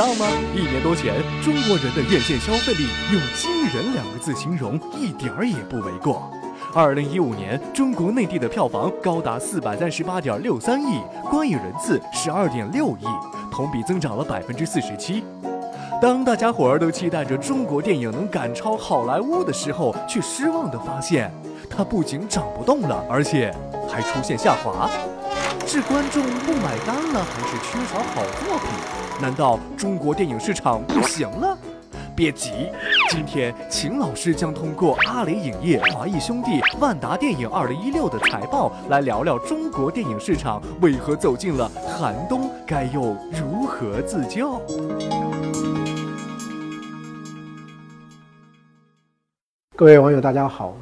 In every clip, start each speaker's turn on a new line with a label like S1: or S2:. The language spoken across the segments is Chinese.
S1: 知道吗？一年多前，中国人的院线消费力用惊人两个字形容，一点儿也不为过。二零一五年，中国内地的票房高达四百三十八点六三亿，观影人次十二点六亿，同比增长了百分之四十七。当大家伙儿都期待着中国电影能赶超好莱坞的时候，却失望地发现，它不仅涨不动了，而且还出现下滑。是观众不买单了，还是缺少好作品？难道中国电影市场不行了？别急，今天秦老师将通过阿里影业、华谊兄弟、万达电影二零一六的财报来聊聊中国电影市场为何走进了寒冬，该又如何自救？
S2: 各位网友，大家好。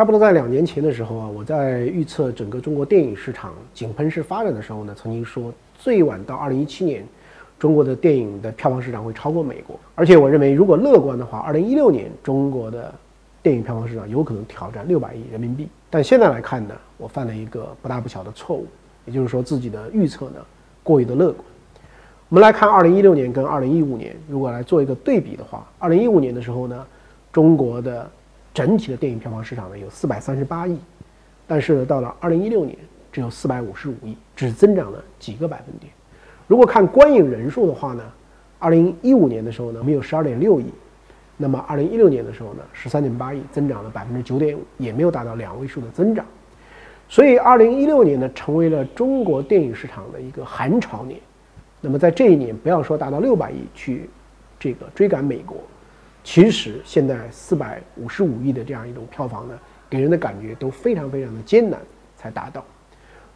S2: 差不多在两年前的时候啊，我在预测整个中国电影市场井喷式发展的时候呢，曾经说最晚到二零一七年。中国的电影的票房市场会超过美国，而且我认为，如果乐观的话，二零一六年中国的电影票房市场有可能挑战六百亿人民币。但现在来看呢，我犯了一个不大不小的错误，也就是说自己的预测呢过于的乐观。我们来看二零一六年跟二零一五年，如果来做一个对比的话，二零一五年的时候呢，中国的整体的电影票房市场呢有四百三十八亿，但是呢到了二零一六年只有四百五十五亿，只增长了几个百分点。如果看观影人数的话呢，二零一五年的时候呢，我们有十二点六亿，那么二零一六年的时候呢，十三点八亿，增长了百分之九点五，也没有达到两位数的增长。所以二零一六年呢，成为了中国电影市场的一个寒潮年。那么在这一年，不要说达到六百亿去这个追赶美国，其实现在四百五十五亿的这样一种票房呢，给人的感觉都非常非常的艰难才达到。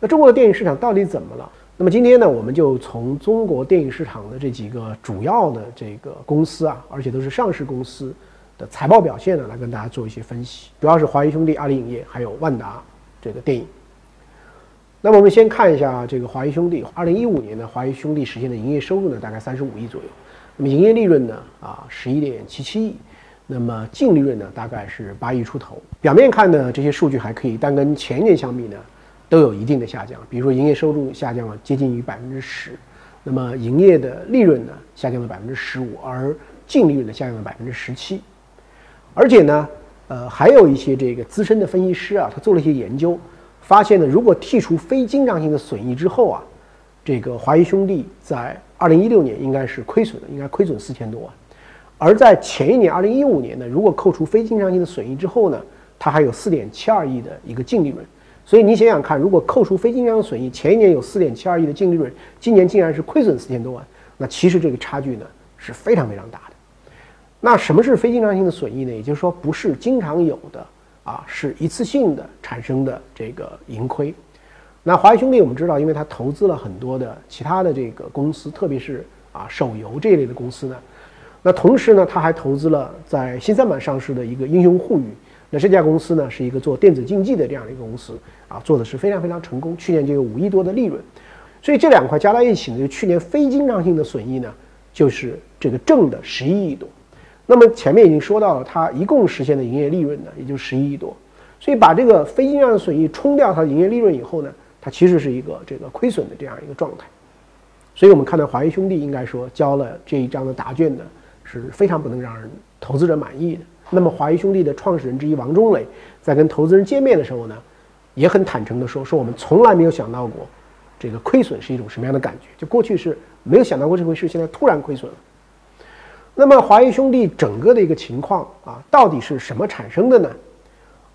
S2: 那中国的电影市场到底怎么了？那么今天呢，我们就从中国电影市场的这几个主要的这个公司啊，而且都是上市公司的财报表现呢，来跟大家做一些分析。主要是华谊兄弟、阿里影业还有万达这个电影。那么我们先看一下这个华谊兄弟，二零一五年呢，华谊兄弟实现的营业收入呢，大概三十五亿左右。那么营业利润呢，啊，十一点七七亿。那么净利润呢，大概是八亿出头。表面看呢，这些数据还可以，但跟前一年相比呢？都有一定的下降，比如说营业收入下降了接近于百分之十，那么营业的利润呢下降了百分之十五，而净利润呢下降了百分之十七，而且呢，呃，还有一些这个资深的分析师啊，他做了一些研究，发现呢，如果剔除非经常性的损益之后啊，这个华谊兄弟在二零一六年应该是亏损的，应该亏损四千多万，而在前一年二零一五年呢，如果扣除非经常性的损益之后呢，它还有四点七二亿的一个净利润。所以你想想看，如果扣除非经常损益，前一年有四点七二亿的净利润，今年竟然是亏损四千多万，那其实这个差距呢是非常非常大的。那什么是非经常性的损益呢？也就是说不是经常有的啊，是一次性的产生的这个盈亏。那华谊兄弟我们知道，因为它投资了很多的其他的这个公司，特别是啊手游这一类的公司呢，那同时呢，它还投资了在新三板上市的一个英雄互娱。那这家公司呢，是一个做电子竞技的这样的一个公司啊，做的是非常非常成功，去年就有五亿多的利润，所以这两块加在一起呢，就去年非经常性的损益呢，就是这个正的十一亿多。那么前面已经说到了，它一共实现的营业利润呢，也就十一亿多，所以把这个非经常的损益冲掉它的营业利润以后呢，它其实是一个这个亏损的这样一个状态。所以我们看到华谊兄弟应该说交了这一张的答卷呢，是非常不能让人投资者满意的。那么华谊兄弟的创始人之一王中磊在跟投资人见面的时候呢，也很坦诚地说：“说我们从来没有想到过，这个亏损是一种什么样的感觉？就过去是没有想到过这回事，现在突然亏损了。那么华谊兄弟整个的一个情况啊，到底是什么产生的呢？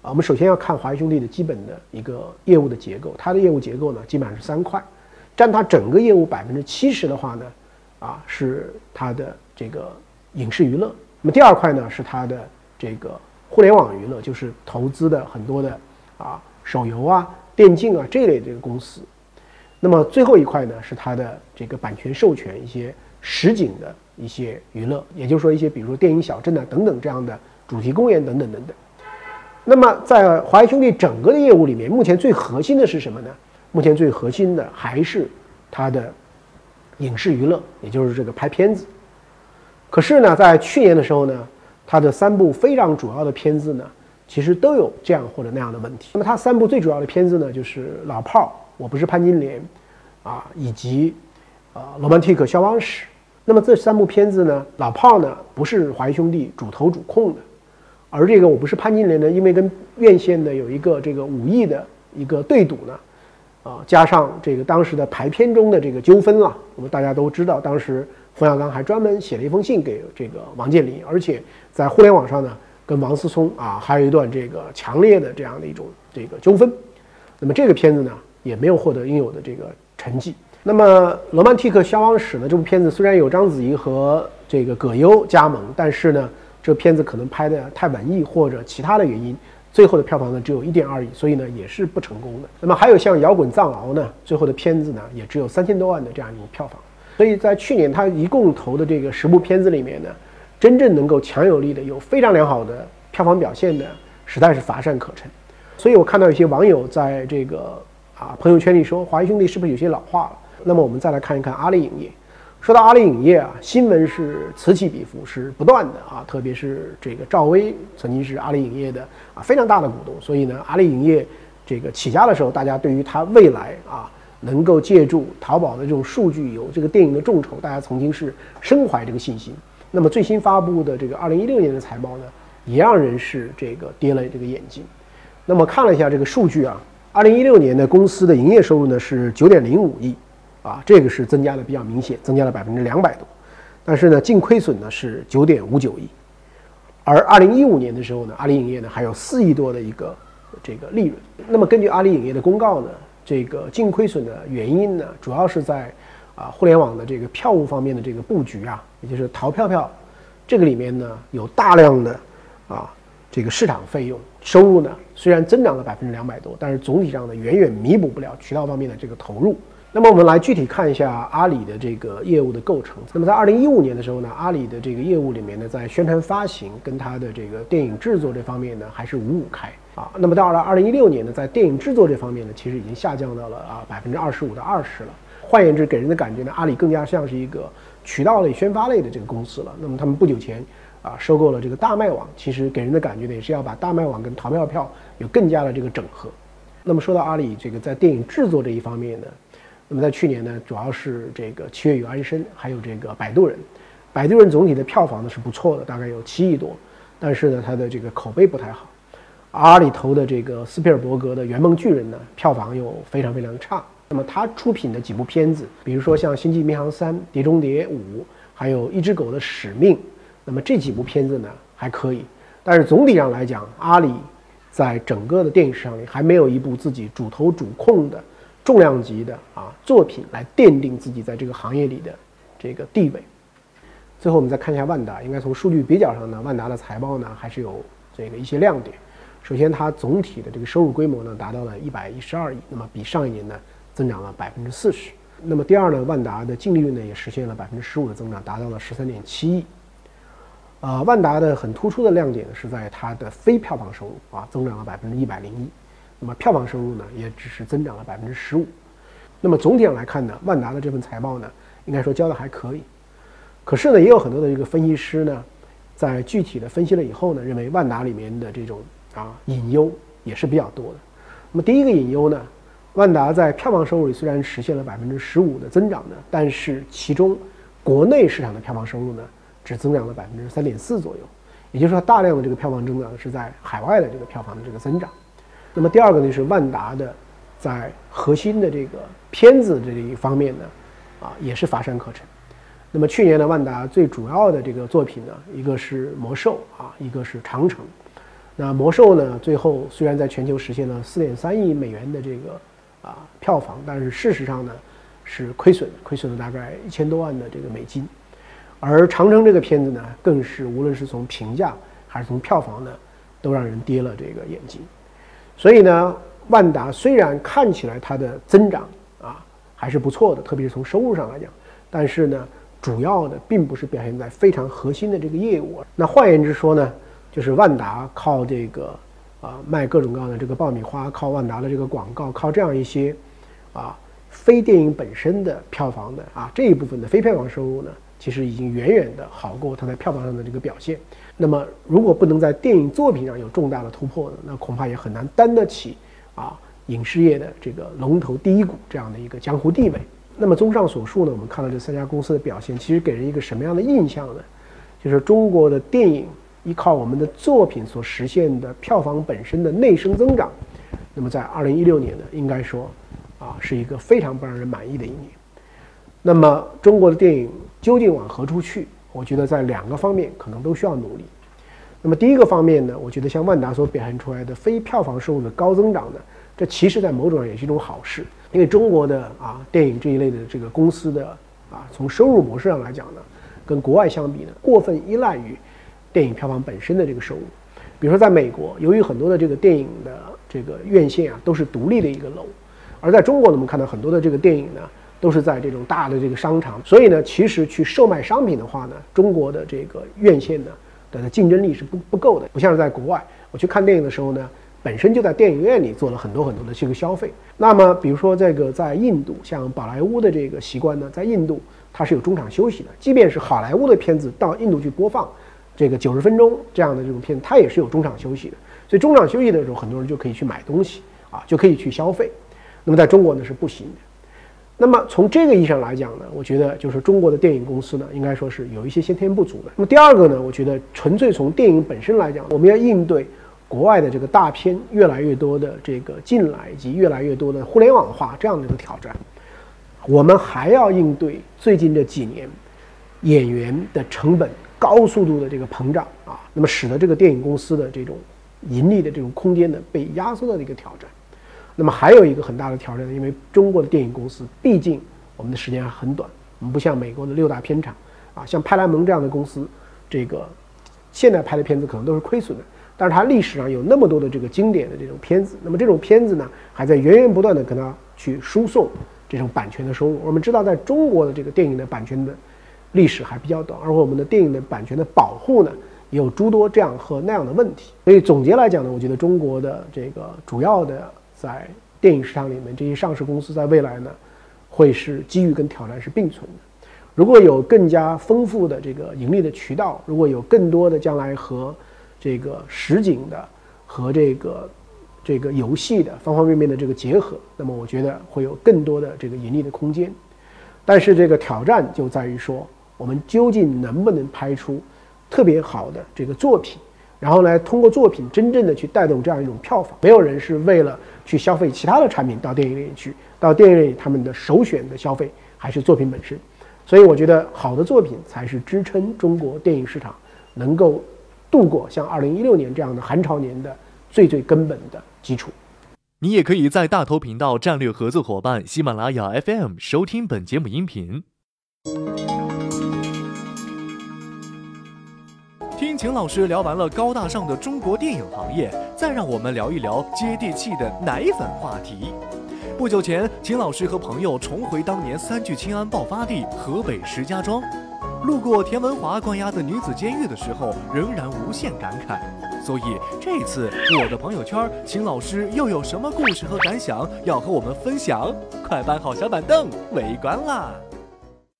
S2: 啊，我们首先要看华谊兄弟的基本的一个业务的结构，它的业务结构呢，基本上是三块，占它整个业务百分之七十的话呢，啊，是它的这个影视娱乐。那么第二块呢，是它的。这个互联网娱乐就是投资的很多的啊手游啊电竞啊这类这个公司，那么最后一块呢是它的这个版权授权一些实景的一些娱乐，也就是说一些比如说电影小镇啊等等这样的主题公园等等等等。那么在华谊兄弟整个的业务里面，目前最核心的是什么呢？目前最核心的还是它的影视娱乐，也就是这个拍片子。可是呢，在去年的时候呢。它的三部非常主要的片子呢，其实都有这样或者那样的问题。那么它三部最主要的片子呢，就是《老炮儿》，我不是潘金莲，啊，以及，呃，《罗曼蒂克消亡史》。那么这三部片子呢，老炮儿呢不是华谊兄弟主投主控的，而这个我不是潘金莲呢，因为跟院线的有一个这个武艺的一个对赌呢，啊，加上这个当时的排片中的这个纠纷了，我们大家都知道，当时冯小刚还专门写了一封信给这个王健林，而且在互联网上呢，跟王思聪啊还有一段这个强烈的这样的一种这个纠纷。那么这个片子呢，也没有获得应有的这个成绩。那么《罗曼蒂克消亡史》呢，这部片子虽然有章子怡和这个葛优加盟，但是呢，这片子可能拍的太文艺或者其他的原因，最后的票房呢只有一点二亿，所以呢也是不成功的。那么还有像《摇滚藏獒》呢，最后的片子呢也只有三千多万的这样一个票房。所以在去年他一共投的这个十部片子里面呢，真正能够强有力的、有非常良好的票房表现的，实在是乏善可陈。所以我看到有些网友在这个啊朋友圈里说，华谊兄弟是不是有些老化了？那么我们再来看一看阿里影业。说到阿里影业啊，新闻是此起彼伏，是不断的啊。特别是这个赵薇曾经是阿里影业的啊非常大的股东，所以呢，阿里影业这个起家的时候，大家对于它未来啊能够借助淘宝的这种数据有这个电影的众筹，大家曾经是深怀这个信心。那么最新发布的这个二零一六年的财报呢，也让人是这个跌了这个眼镜。那么看了一下这个数据啊，二零一六年的公司的营业收入呢是九点零五亿。啊，这个是增加的比较明显，增加了百分之两百多，但是呢，净亏损呢是九点五九亿，而二零一五年的时候呢，阿里影业呢还有四亿多的一个这个利润。那么根据阿里影业的公告呢，这个净亏损的原因呢，主要是在啊互联网的这个票务方面的这个布局啊，也就是淘票票这个里面呢有大量的啊这个市场费用收入呢，虽然增长了百分之两百多，但是总体上呢远远弥补不了渠道方面的这个投入。那么我们来具体看一下阿里的这个业务的构成。那么在二零一五年的时候呢，阿里的这个业务里面呢，在宣传发行跟它的这个电影制作这方面呢，还是五五开啊。那么到了二零一六年呢，在电影制作这方面呢，其实已经下降到了啊百分之二十五到二十了。换言之，给人的感觉呢，阿里更加像是一个渠道类、宣发类的这个公司了。那么他们不久前啊收购了这个大麦网，其实给人的感觉呢，也是要把大麦网跟淘票票有更加的这个整合。那么说到阿里这个在电影制作这一方面呢？那么在去年呢，主要是这个《七月与安生》，还有这个《摆渡人》。《摆渡人》总体的票房呢是不错的，大概有七亿多，但是呢，它的这个口碑不太好。阿里投的这个斯皮尔伯格的《圆梦巨人》呢，票房又非常非常差。那么他出品的几部片子，比如说像《星际迷航三》《碟中谍五》，还有一只狗的使命，那么这几部片子呢还可以，但是总体上来讲，阿里在整个的电影市场里还没有一部自己主投主控的。重量级的啊作品来奠定自己在这个行业里的这个地位。最后我们再看一下万达，应该从数据比较上呢，万达的财报呢还是有这个一些亮点。首先，它总体的这个收入规模呢达到了一百一十二亿，那么比上一年呢增长了百分之四十。那么第二呢，万达的净利润呢也实现了百分之十五的增长，达到了十三点七亿。啊，万达的很突出的亮点呢是在它的非票房收入啊增长了百分之一百零一。那么票房收入呢，也只是增长了百分之十五。那么总体上来看呢，万达的这份财报呢，应该说交的还可以。可是呢，也有很多的这个分析师呢，在具体的分析了以后呢，认为万达里面的这种啊隐忧也是比较多的。那么第一个隐忧呢，万达在票房收入里虽然实现了百分之十五的增长呢，但是其中国内市场的票房收入呢，只增长了百分之三点四左右。也就是说，大量的这个票房增长是在海外的这个票房的这个增长。那么第二个呢是万达的，在核心的这个片子这一方面呢，啊也是乏善可陈。那么去年呢，万达最主要的这个作品呢，一个是魔兽啊，一个是长城。那魔兽呢，最后虽然在全球实现了四点三亿美元的这个啊票房，但是事实上呢是亏损，亏损了大概一千多万的这个美金。而长城这个片子呢，更是无论是从评价还是从票房呢，都让人跌了这个眼镜。所以呢，万达虽然看起来它的增长啊还是不错的，特别是从收入上来讲，但是呢，主要的并不是表现在非常核心的这个业务。那换言之说呢，就是万达靠这个啊卖各种各样的这个爆米花，靠万达的这个广告，靠这样一些啊非电影本身的票房的啊这一部分的非票房收入呢，其实已经远远的好过它在票房上的这个表现。那么，如果不能在电影作品上有重大的突破呢，那恐怕也很难担得起啊影视业的这个龙头第一股这样的一个江湖地位。那么综上所述呢，我们看到这三家公司的表现，其实给人一个什么样的印象呢？就是中国的电影依靠我们的作品所实现的票房本身的内生增长，那么在二零一六年呢，应该说啊是一个非常不让人满意的一年。那么中国的电影究竟往何处去？我觉得在两个方面可能都需要努力。那么第一个方面呢，我觉得像万达所表现出来的非票房收入的高增长呢，这其实在某种上也是一种好事，因为中国的啊电影这一类的这个公司的啊从收入模式上来讲呢，跟国外相比呢，过分依赖于电影票房本身的这个收入。比如说在美国，由于很多的这个电影的这个院线啊都是独立的一个楼，而在中国呢，我们看到很多的这个电影呢都是在这种大的这个商场，所以呢，其实去售卖商品的话呢，中国的这个院线呢。的竞争力是不不够的，不像是在国外，我去看电影的时候呢，本身就在电影院里做了很多很多的这个消费。那么，比如说这个在印度，像宝莱坞的这个习惯呢，在印度它是有中场休息的，即便是好莱坞的片子到印度去播放，这个九十分钟这样的这种片子，它也是有中场休息的。所以中场休息的时候，很多人就可以去买东西啊，就可以去消费。那么在中国呢是不行的。那么从这个意义上来讲呢，我觉得就是中国的电影公司呢，应该说是有一些先天不足的。那么第二个呢，我觉得纯粹从电影本身来讲，我们要应对国外的这个大片越来越多的这个进来，以及越来越多的互联网化这样的一个挑战，我们还要应对最近这几年演员的成本高速度的这个膨胀啊，那么使得这个电影公司的这种盈利的这种空间呢被压缩的一个挑战。那么还有一个很大的挑战，因为中国的电影公司毕竟我们的时间还很短，我们不像美国的六大片厂啊，像派拉蒙这样的公司，这个现在拍的片子可能都是亏损的，但是它历史上有那么多的这个经典的这种片子，那么这种片子呢，还在源源不断的跟它去输送这种版权的收入。我们知道，在中国的这个电影的版权的历史还比较短，而我们的电影的版权的保护呢，也有诸多这样和那样的问题。所以总结来讲呢，我觉得中国的这个主要的。在电影市场里面，这些上市公司在未来呢，会是机遇跟挑战是并存的。如果有更加丰富的这个盈利的渠道，如果有更多的将来和这个实景的和这个这个游戏的方方面面的这个结合，那么我觉得会有更多的这个盈利的空间。但是这个挑战就在于说，我们究竟能不能拍出特别好的这个作品？然后呢，通过作品真正的去带动这样一种票房，没有人是为了去消费其他的产品到电影院去，到电影院里他们的首选的消费还是作品本身，所以我觉得好的作品才是支撑中国电影市场能够度过像二零一六年这样的寒潮年的最最根本的基础。
S1: 你也可以在大头频道战略合作伙伴喜马拉雅 FM 收听本节目音频。听秦老师聊完了高大上的中国电影行业，再让我们聊一聊接地气的奶粉话题。不久前，秦老师和朋友重回当年三聚氰胺爆发地河北石家庄，路过田文华关押的女子监狱的时候，仍然无限感慨。所以这次我的朋友圈，秦老师又有什么故事和感想要和我们分享？快搬好小板凳，围观啦！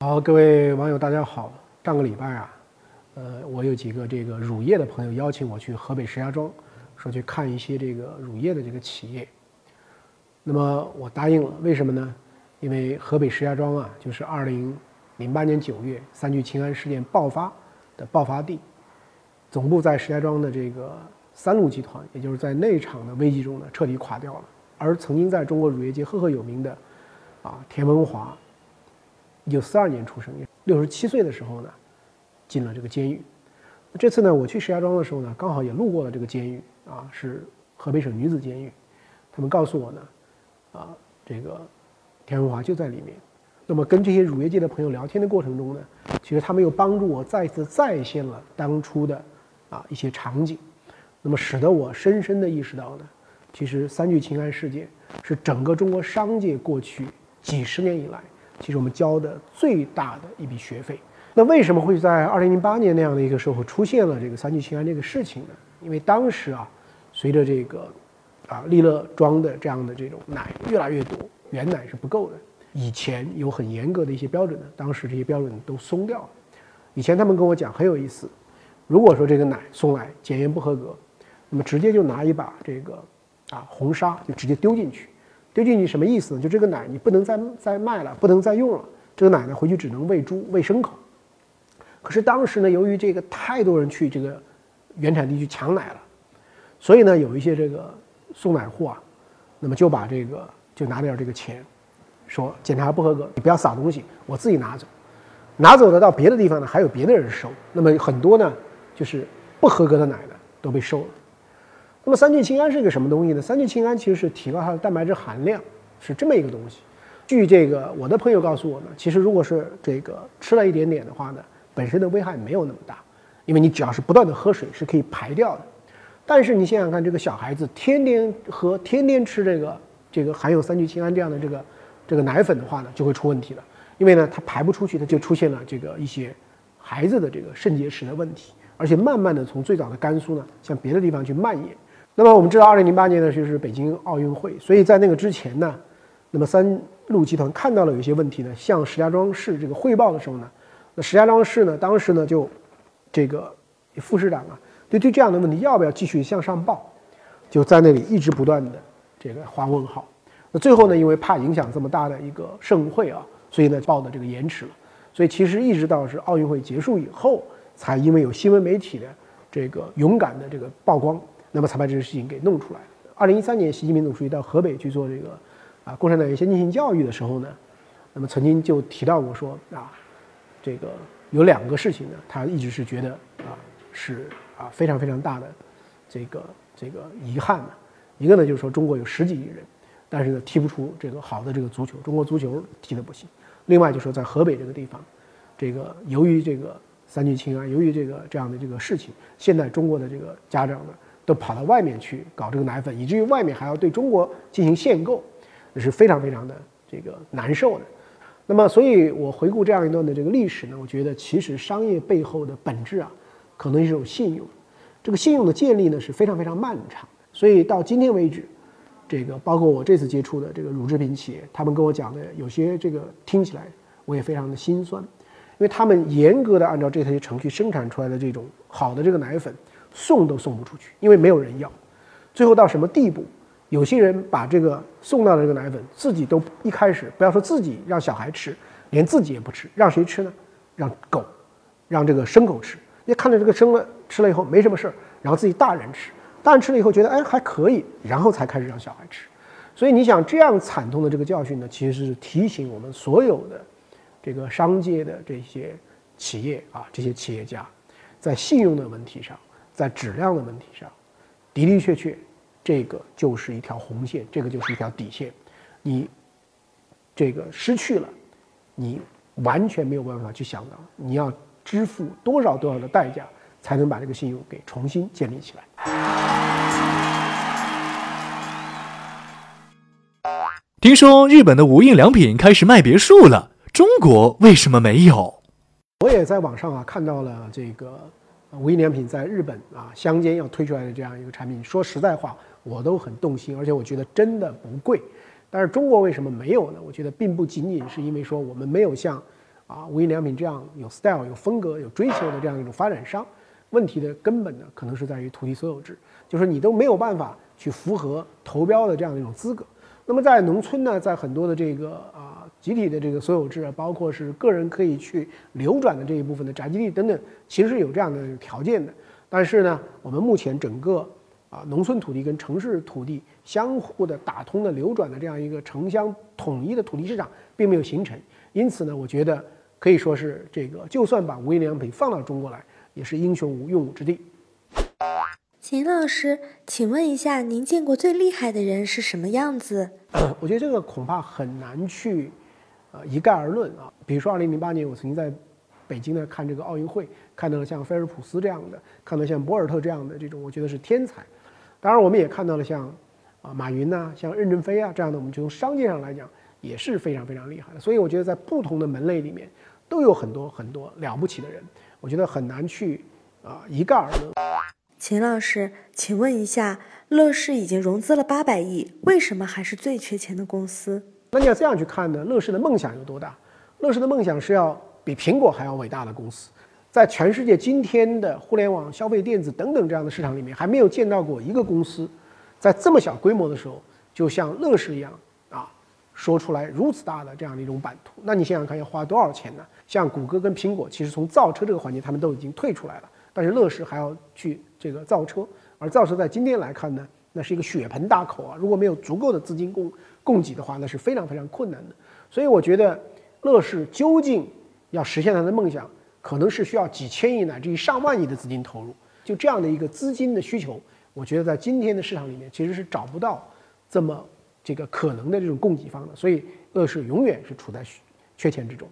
S2: 好，各位网友，大家好。上个礼拜啊。呃，我有几个这个乳业的朋友邀请我去河北石家庄，说去看一些这个乳业的这个企业。那么我答应了，为什么呢？因为河北石家庄啊，就是二零零八年九月三聚氰胺事件爆发的爆发地，总部在石家庄的这个三鹿集团，也就是在那场的危机中呢彻底垮掉了。而曾经在中国乳业界赫赫有名的啊田文华，一九四二年出生，六十七岁的时候呢。进了这个监狱。这次呢，我去石家庄的时候呢，刚好也路过了这个监狱啊，是河北省女子监狱。他们告诉我呢，啊，这个田文华就在里面。那么跟这些乳业界的朋友聊天的过程中呢，其实他们又帮助我再次再现了当初的啊一些场景。那么使得我深深的意识到呢，其实三聚氰胺事件是整个中国商界过去几十年以来，其实我们交的最大的一笔学费。那为什么会在二零零八年那样的一个时候出现了这个三聚氰胺这个事情呢？因为当时啊，随着这个啊利乐装的这样的这种奶越来越多，原奶是不够的。以前有很严格的一些标准的，当时这些标准都松掉了。以前他们跟我讲很有意思，如果说这个奶送来检验不合格，那么直接就拿一把这个啊红砂就直接丢进去，丢进去什么意思呢？就这个奶你不能再再卖了，不能再用了，这个奶呢回去只能喂猪喂牲口。可是当时呢，由于这个太多人去这个原产地去抢奶了，所以呢，有一些这个送奶户啊，那么就把这个就拿点这个钱，说检查不合格，你不要撒东西，我自己拿走。拿走的到别的地方呢，还有别的人收。那么很多呢，就是不合格的奶呢都被收了。那么三聚氰胺是一个什么东西呢？三聚氰胺其实是提高它的蛋白质含量，是这么一个东西。据这个我的朋友告诉我呢，其实如果是这个吃了一点点的话呢，本身的危害没有那么大，因为你只要是不断的喝水是可以排掉的。但是你想想看，这个小孩子天天喝、天天吃这个这个含有三聚氰胺这样的这个这个奶粉的话呢，就会出问题了。因为呢，它排不出去，它就出现了这个一些孩子的这个肾结石的问题，而且慢慢的从最早的甘肃呢，向别的地方去蔓延。那么我们知道，二零零八年呢就是北京奥运会，所以在那个之前呢，那么三鹿集团看到了有些问题呢，向石家庄市这个汇报的时候呢，石家庄市呢当时呢就这个副市长啊，对对这样的问题要不要继续向上报，就在那里一直不断的这个画问号。那最后呢，因为怕影响这么大的一个盛会啊。所以呢，报的这个延迟了，所以其实一直到是奥运会结束以后，才因为有新闻媒体的这个勇敢的这个曝光，那么才把这个事情给弄出来。二零一三年，习近平总书记到河北去做这个啊共产党员先进性教育的时候呢，那么曾经就提到过说啊，这个有两个事情呢，他一直是觉得啊是啊非常非常大的这个这个遗憾的，一个呢就是说中国有十几亿人。但是呢，踢不出这个好的这个足球，中国足球踢得不行。另外就是说在河北这个地方，这个由于这个三聚氰胺，由于这个这样的这个事情，现在中国的这个家长呢，都跑到外面去搞这个奶粉，以至于外面还要对中国进行限购，这是非常非常的这个难受的。那么，所以我回顾这样一段的这个历史呢，我觉得其实商业背后的本质啊，可能是一种信用。这个信用的建立呢，是非常非常漫长的。所以到今天为止。这个包括我这次接触的这个乳制品企业，他们跟我讲的有些这个听起来我也非常的心酸，因为他们严格的按照这些程序生产出来的这种好的这个奶粉，送都送不出去，因为没有人要。最后到什么地步？有些人把这个送到的这个奶粉自己都一开始不要说自己让小孩吃，连自己也不吃，让谁吃呢？让狗，让这个牲口吃。你看到这个生了吃了以后没什么事儿，然后自己大人吃。大人吃了以后觉得哎还可以，然后才开始让小孩吃，所以你想这样惨痛的这个教训呢，其实是提醒我们所有的这个商界的这些企业啊，这些企业家，在信用的问题上，在质量的问题上，的的确确，这个就是一条红线，这个就是一条底线，你这个失去了，你完全没有办法去想到你要支付多少多少的代价。才能把这个信用给重新建立起来。
S1: 听说日本的无印良品开始卖别墅了，中国为什么没有？
S2: 我也在网上啊看到了这个无印良品在日本啊乡间要推出来的这样一个产品。说实在话，我都很动心，而且我觉得真的不贵。但是中国为什么没有呢？我觉得并不仅仅是因为说我们没有像啊无印良品这样有 style、有风格、有追求的这样一种发展商。问题的根本呢，可能是在于土地所有制，就是你都没有办法去符合投标的这样的一种资格。那么在农村呢，在很多的这个啊集体的这个所有制，包括是个人可以去流转的这一部分的宅基地等等，其实是有这样的条件的。但是呢，我们目前整个啊农村土地跟城市土地相互的打通的流转的这样一个城乡统一的土地市场并没有形成。因此呢，我觉得可以说是这个，就算把无印良品放到中国来。也是英雄无用武之地。
S3: 秦老师，请问一下，您见过最厉害的人是什么样子？
S2: 我觉得这个恐怕很难去，呃，一概而论啊。比如说，二零零八年我曾经在北京呢看这个奥运会，看到了像菲尔普斯这样的，看到像博尔特这样的这种，我觉得是天才。当然，我们也看到了像啊马云呐，像任正非啊这样的，我们就从商界上来讲也是非常非常厉害的。所以我觉得在不同的门类里面都有很多很多了不起的人。我觉得很难去啊一概而论。
S3: 秦老师，请问一下，乐视已经融资了八百亿，为什么还是最缺钱的公司？
S2: 那你要这样去看呢？乐视的梦想有多大？乐视的梦想是要比苹果还要伟大的公司，在全世界今天的互联网、消费电子等等这样的市场里面，还没有见到过一个公司，在这么小规模的时候，就像乐视一样啊说出来如此大的这样的一种版图，那你想想看要花多少钱呢？像谷歌跟苹果，其实从造车这个环节他们都已经退出来了，但是乐视还要去这个造车，而造车在今天来看呢，那是一个血盆大口啊，如果没有足够的资金供供给的话，那是非常非常困难的。所以我觉得乐视究竟要实现它的梦想，可能是需要几千亿乃至于上万亿的资金投入。就这样的一个资金的需求，我觉得在今天的市场里面其实是找不到这么这个可能的这种供给方的，所以乐视永远是处在缺钱之中。